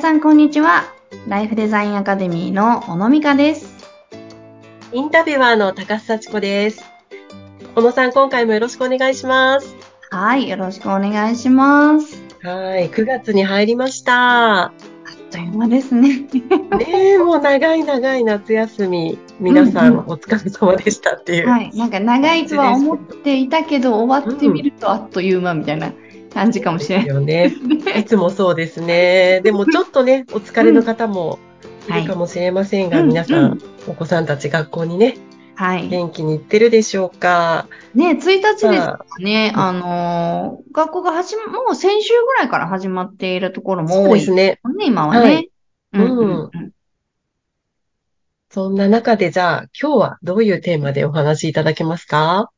皆さんこんにちは。ライフデザインアカデミーの小野美香です。インタビュアーの高須幸子です。小野さん、今回もよろしくお願いします。はい、よろしくお願いします。はい、9月に入りました。あっという間ですね。ねえ、もう長い長い夏休み、皆さうんうんんお疲れ様でしたっていう。はい、なんか長いとは思っていたけど、終わってみるとあっという間みたいな感じかもしれない。よ ね。いつもそうですね。でもちょっとね、お疲れの方もいるかもしれませんが、はい皆さうんん、お子さんたち学校にね、はい。元気に行ってるでしょうか。ね、1日ですね、あのー学校が始ま、もう先週ぐらいから始まっているところもそう多いですね。ね、今はね。はいうんうんうんうんそんな中で、じゃあ、今日はどういうテーマでお話しいただけますか？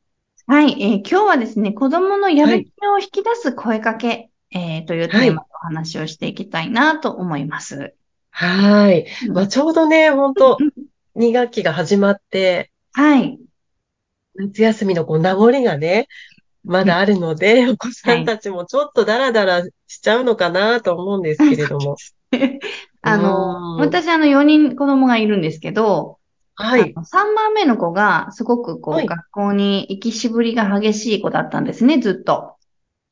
はい、えー今日はですね、子供のやる気を引き出す声かけ、えーというテーマでお話をしていきたいなと思います。はい。うんまあ、ちょうどね、本当うん2学期が始まって、はい。夏休みのこう名残がね、まだあるので、お子さんたちもちょっとダラダラしちゃうのかなと思うんですけれども。あの、うん私あの4人子供がいるんですけど、はい。あの3番目の子がすごくこう、はい学校に行きしぶりが激しい子だったんですね、ずっと。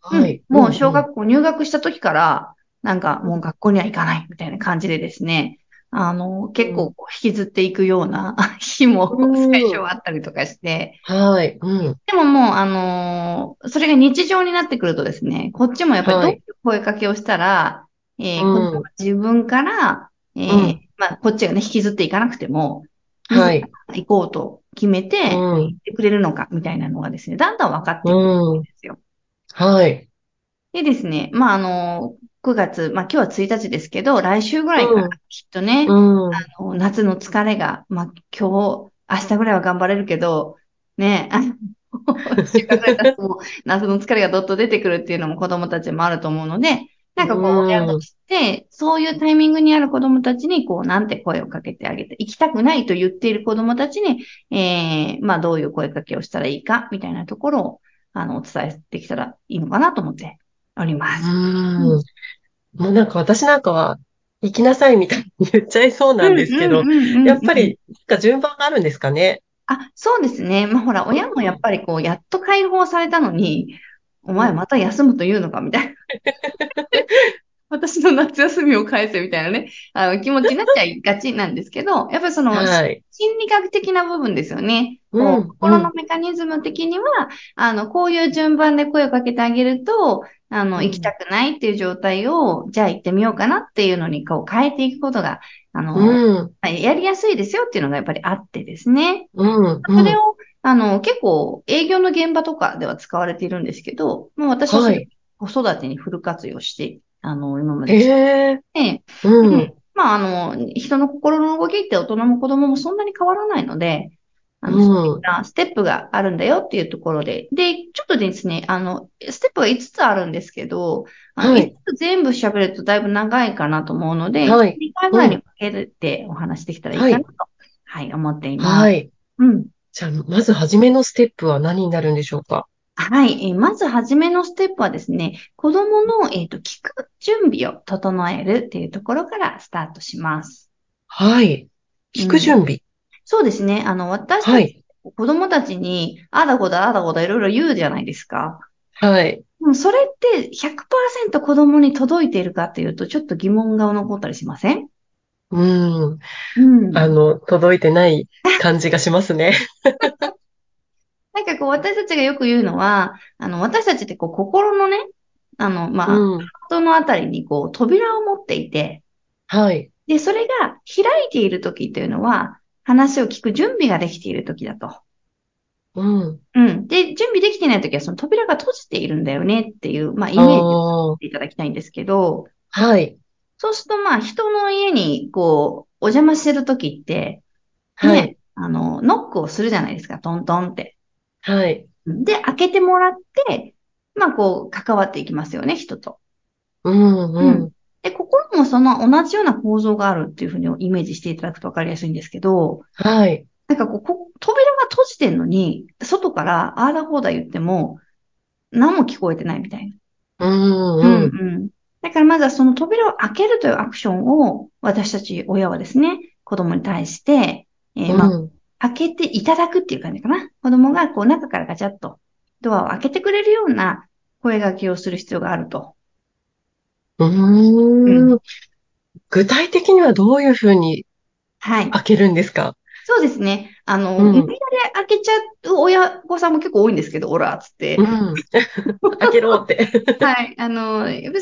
はい。うんもう小学校入学した時から、なんかもう学校には行かないみたいな感じでですね、あの、結構こう引きずっていくような 日もうん最初はあったりとかして、はい。うん。でももう、あのーそれが日常になってくるとですね、こっちもやっぱりどういう声かけをしたら、えーうん子供が自分から、えーうんまあ、こっちがね、引きずっていかなくても、はい。行こうと決めて、うん。行ってくれるのか、みたいなのがですね、だんだん分かってくるんですよ。はい。でですね、まあ、あの9月、まあ、今日は1日ですけど、来週ぐらいからうんきっとね、うん。あの夏の疲れが、まあ、今日、明日ぐらいは頑張れるけど、ね、あの収穫が経つ夏の疲れがどっと出てくるっていうのも子供たちもあると思うので、なんかこう、うん親として、そういうタイミングにある子供たちに、こう、なんて声をかけてあげて、行きたくないと言っている子供たちに、えー、まあ、どういう声かけをしたらいいか、みたいなところを、あの、お伝えできたらいいのかなと思っております。うん。もうなんか私なんかは、行きなさいみたいに言っちゃいそうなんですけどやっぱり、なんか順番があるんですかね？あ、そうですね。まあ、ほら、親もやっぱりこう、やっと解放されたのに、お前また休むというのかみたいな。私の夏休みを返せみたいなね、あの気持ちになっちゃいがちなんですけど、やっぱりその、はい。心理学的な部分ですよね。うん心のメカニズム的には、あの、こういう順番で声をかけてあげると、あの、うん行きたくないっていう状態を、じゃあ行ってみようかなっていうのに、こう変えていくことが、あの、うん。まあやりやすいですよっていうのがやっぱりあってですね。うん。それを、あの、結構営業の現場とかでは使われているんですけど、もう私は。子育てにフル活用して、あの、今まへでしてえ。て、う。うんんまあ、あの、人の心の動きって大人も子供もそんなに変わらないので、あの、そういっうん。たステップがあるんだよっていうところで、で、ちょっとですね、あの、ステップが5つあるんですけど、あの、はい5つ全部喋るとだいぶ長いかなと思うので、はい2回ぐらいに分けてお話できたらいいかなと、はい、思っています。はい。うん。じゃあ、まずはじめのステップは何になるんでしょうか？はい。えーまずはじめのステップはですね、子供の、えっと、聞く準備を整えるっていうところからスタートします。はい。聞く準備。そうですね。あの、私たち、はい。子供たちに、あだこだ、あだこだ、いろいろ言うじゃないですか。はい。でもそれって100%子供に届いているかっていうと、ちょっと疑問が残ったりしません？うん。うん。あの、届いてない感じがしますね。なんかこう、私たちがよく言うのは、あの、私たちってこう、心のね、あの、まあ、うん。人のあたりにこう、扉を持っていて、はい。で、それが開いている時というのは、話を聞く準備ができている時だと。うん。うん。で、準備できていない時は、その扉が閉じているんだよねっていう、まあ、イメージをていただきたいんですけど、あ。はい。そうすると、まあ、人の家に、こう、お邪魔してる時って、はい。ね、あの、ノックをするじゃないですか、トントンって。はい。で、開けてもらって、まあ、こう、関わっていきますよね、人と。うん。うん。で、心もその同じような構造があるっていうふうにイメージしていただくと分かりやすいんですけど、はい。なんかこう、こ扉が閉じてんのに、外からああだこうだ言っても、何も聞こえてないみたいな。うん。ううんん。うん。だだからまずはその扉を開けるというアクションを私たち親はですね、子供に対して、えーまあ、うん。開けていただくっていう感じかな。子供がこう中からガチャッとドアを開けてくれるような声掛けをする必要があると。うーん。具体的にはどういうふうにはい。開けるんですか？そうですね。あの、うん無理やり開けちゃう親御さんも結構多いんですけど、オラーっつってう。ん。開けろって。はい。あの、最初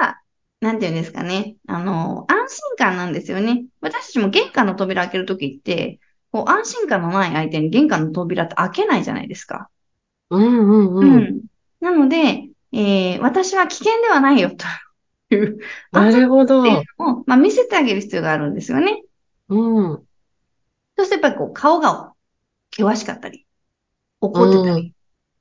は、なんていうんですかね。あの、安心感なんですよね。私たちも玄関の扉開けるときって、こう安心感のない相手に玄関の扉って開けないじゃないですか。うんうんううん。ん。なので、えー私は危険ではないよという、なるほど。を、まあ、見せてあげる必要があるんですよね。うん。そしてやっぱりこう顔が険しかったり、怒ってたり、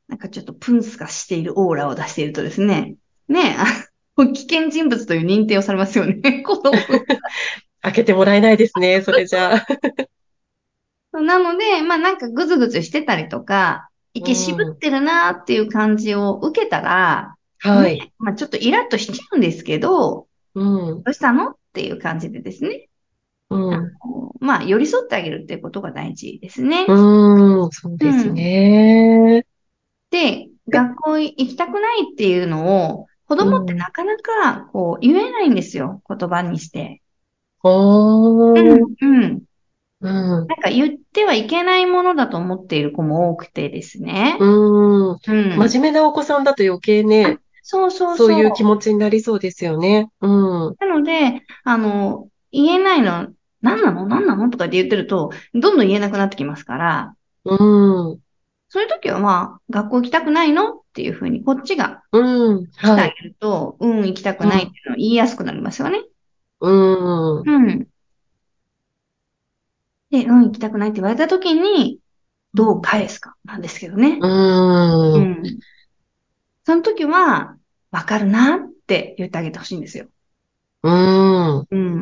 なんかちょっとプンスがしているオーラを出しているとですね、ねえ、あ危険人物という認定をされますよね、子供 開けてもらえないですね、それじゃあ。なので、まあなんかぐずぐずしてたりとか、いけ渋ってるなっていう感じを受けたら、はい。ねまあちょっとイラッとしちゃうんですけど、うん。どうしたのっていう感じでですね、うん。まあ寄り添ってあげるっていうことが大事ですね。うん。そうですね。で、学校行きたくないっていうのを、子供ってなかなかこう言えないんですよ、言葉にして。おー。うん、うん。うん。なんか言ってはいけないものだと思っている子も多くてですね。うん。うん。真面目なお子さんだと余計ね、そうそうそういう気持持ちになりそうですよね。うん。なので、あの、言えないの、何なの？何なの？とかって言ってると、どんどん言えなくなってきますから、うん。そういう時はまあ、学校行きたくないの？っていうふうに、こっちがうん。来てあはい。げると、うん、行きたくないっていうのを言いやすくなりますよね。うん。うん。で、うん、行きたくないって言われた時に、どう返すかなんですけどね。う。うんん。その時は、わかるなって言ってあげてほしいんですよ。うん。うん。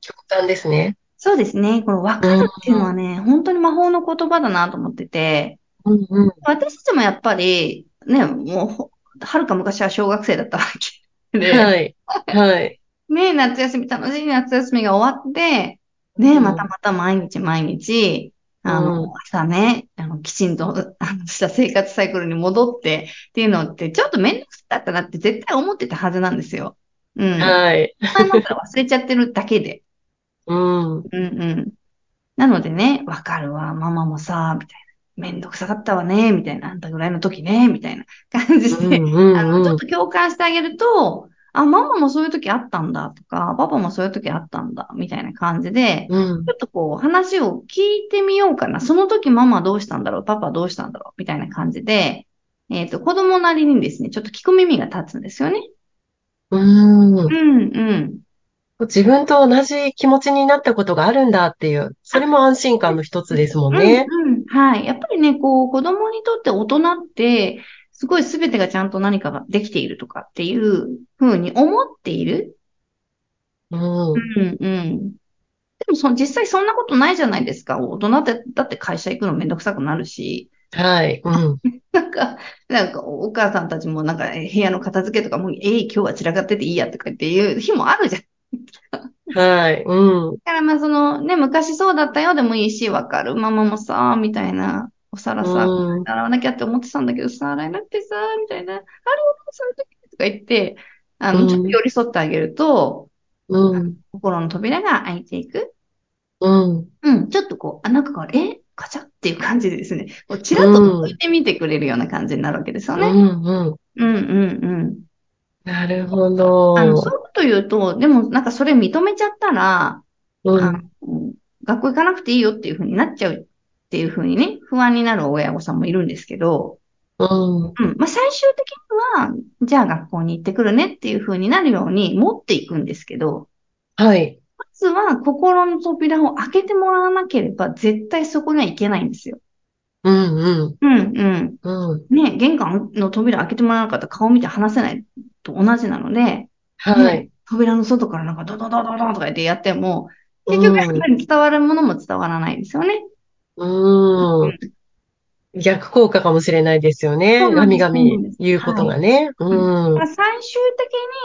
極端ですね。そうですね。このわかるっていうのはね、本当に魔法の言葉だなと思ってて、うんうん。私たちもやっぱり、ね、もうほ、はるか昔は小学生だったわけで、はい。はい。ね、夏休み、楽しい夏休みが終わって、ね、うんまたまた毎日毎日、あうの、朝ね、あの、きちんと、あの、した生活サイクルに戻ってっていうのって、ちょっとめんどくさかったなって絶対思ってたはずなんですよ。うん。はい。前もったら忘れちゃってるだけで。うん。うんうん。なのでね、わかるわ、ママもさ、みたいな。めんどくさかったわね、みたいな。あんたぐらいの時ね、みたいな感じで、うんうんあの、ちょうんっと共感してあげると、あ、ママもそういう時あったんだとか、パパもそういう時あったんだ、みたいな感じで、うんちょっとこう話を聞いてみようかな。その時ママどうしたんだろうパパどうしたんだろうみたいな感じで、えっと、子供なりにですね、ちょっと聞く耳が立つんですよね。うんうん、うん。自分と同じ気持ちになったことがあるんだっていう、それも安心感の一つですもんね。うん、うん。はい。やっぱりね、こう、子供にとって大人って、すごい全てがちゃんと何かができているとかっていうふうに思っている。うん。うん、うん。でもその、実際そんなことないじゃないですか。大人って、だって会社行くのめんどくさくなるし。はい。うん。なんか、なんか、お母さんたちもなんか、部屋の片付けとかも、えい、今日は散らかってていいやとかっていう日もあるじゃん。はい。うん。だからまあそのね、昔そうだったよでもいいし、わかる。ママもさ、みたいな。お皿さ、うん。洗わなきゃって思ってたんだけどさ、洗えなくてさ、みたいな。あれそういう時とか言って、あの、うんちょっと寄り添ってあげると、うん。心の扉が開いていく。うん。うん、ちょっとこう、あ、なんかこう、え？カチャっていう感じでですね、こうチラッと覗いてみてくれるような感じになるわけですよね。うん。うん。うん、うん、うん。なるほあの、ど。そういうこと言うと、でもなんかそれ認めちゃったら、うん。学校行かなくていいよっていう風になっちゃうっていう風にね、不安になる親御さんもいるんですけど、うん。うん。まあ、最終的には、じゃあ学校に行ってくるねっていう風になるように持っていくんですけど、はい。まずは心の扉を開けてもらわなければ絶対そこには行けないんですよ。うん。うん。うん、うん。うん。ね、玄関の扉開けてもらわなかったら顔見て話せないと同じなので、はいね。扉の外からなんかドドドドドとか言ってやっても、結局やっぱり伝わるものも伝わらないですよね。うん。逆効果かもしれないですよね。そうなんですガミガうなんです言うことがね。うん。だから最終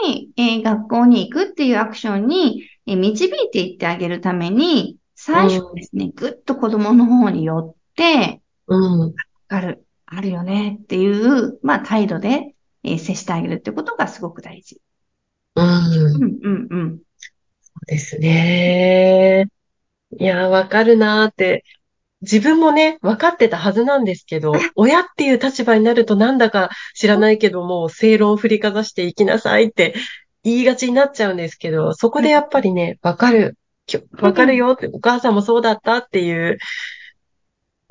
的に、えー学校に行くっていうアクションに、えー導いていってあげるために、最初ですね、ぐっと子供の方に寄って、うん。わかる、あるよねっていう、まあ態度で、えー接してあげるってことがすごく大事。うん。うん、うん、うん。そうですね。いや、わかるなーって。自分もね、分かってたはずなんですけど、親っていう立場になるとなんだか知らないけども、正論を振りかざしていきなさいって言いがちになっちゃうんですけど、そこでやっぱりね、わかる、きょわかるよって、お母さんもそうだったっていう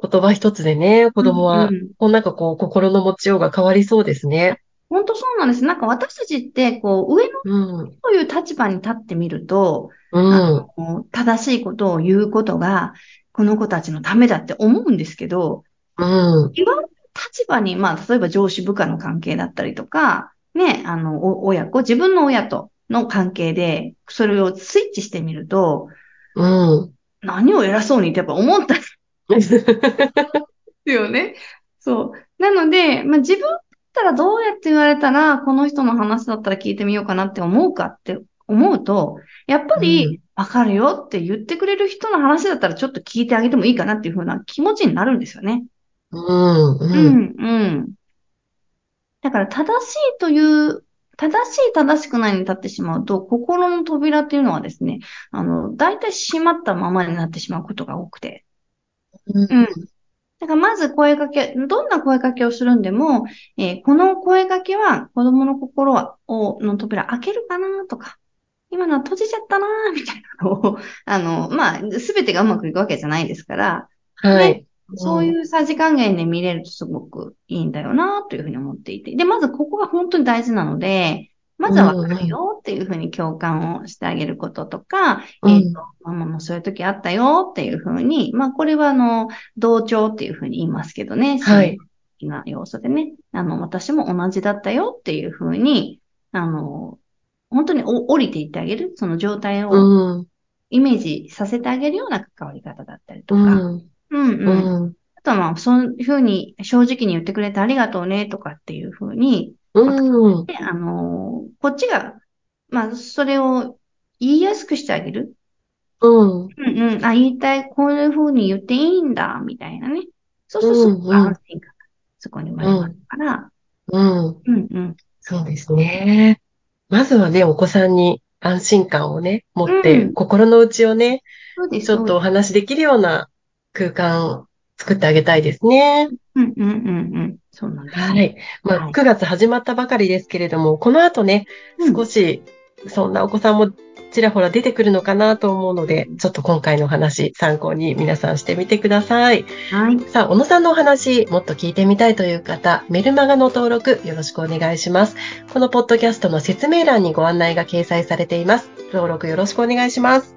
言葉一つでね、子供はこうなん。かこう、心の持ちようが変わりそうですね。本当そうなんです。なんか私たちって、こう、上のうん、という立場に立ってみると、うん、正しいことを言うことが、この子たちのためだって思うんですけど、うん、言われる立場に、まあ、例えば上司部下の関係だったりとか、ね、あの、お親子、自分の親との関係で、それをスイッチしてみると、うん。何を偉そうにってやっぱ思ったんですよね。そう。なので、まあ、自分だったらどうやって言われたら、この人の話だったら聞いてみようかなって思うかって思うと、やっぱうんり、わかるよって言ってくれる人の話だったらちょっと聞いてあげてもいいかなっていう風な気持ちになるんですよね。うん、ううん、ん、うん。だから正しいという、正しい正しくないに立ってしまうと、心の扉っていうのはですね、あの、大体閉まったままになってしまうことが多くて。うんうん。だからまず声かけ、どんな声かけをするんでも、えーこの声かけは子供の心を、の扉開けるかなとか、今のは閉じちゃったなみたいなのを、あの、まあ、すべてがうまくいくわけじゃないですから、はい。そういうさじ加減で見れるとすごくいいんだよなというふうに思っていて。で、まずここが本当に大事なので、まずはわかるよっていうふうに共感をしてあげることとか、うん。えっ、と、ママもそういう時あったよっていうふうに、まあこれはあの、同調っていうふうに言いますけどね、はい。な要素でね、あの、私も同じだったよっていうふうに、あの、本当にお降りていってあげる、その状態をうん、イメージさせてあげるような関わり方だったりとか、うん、うんうん。うん、あとはまあ、そういうふうに正直に言ってくれてありがとうねとかっていうふうに、うん、であのーこっちが、まあ、それを言いやすくしてあげる？うん、うんうん。あ、言いたい、こういうふうに言っていいんだ、みたいなね。そうするとすごく安心感がそこに生まれますから、うん。うんうん。そうですね。まずはね、お子さんに安心感をね、持って、うん心の内をね。ちょっとお話しできるような空間を作ってあげたいですね。うんうんうんうん。そうなんです、は。い。まあ、はい9月始まったばかりですけれども、この後ね、うん少し、そんなお子さんもちらほら出てくるのかなと思うので、ちょっと今回のお話、参考に皆さんしてみてください。はい。さあ、小野さんのお話、もっと聞いてみたいという方、メルマガの登録よろしくお願いします。このポッドキャストの説明欄にご案内が掲載されています。登録よろしくお願いします。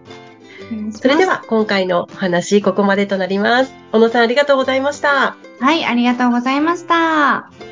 それでは、今回のお話、ここまでとなります。小野さん、ありがとうございました。はい、ありがとうございました。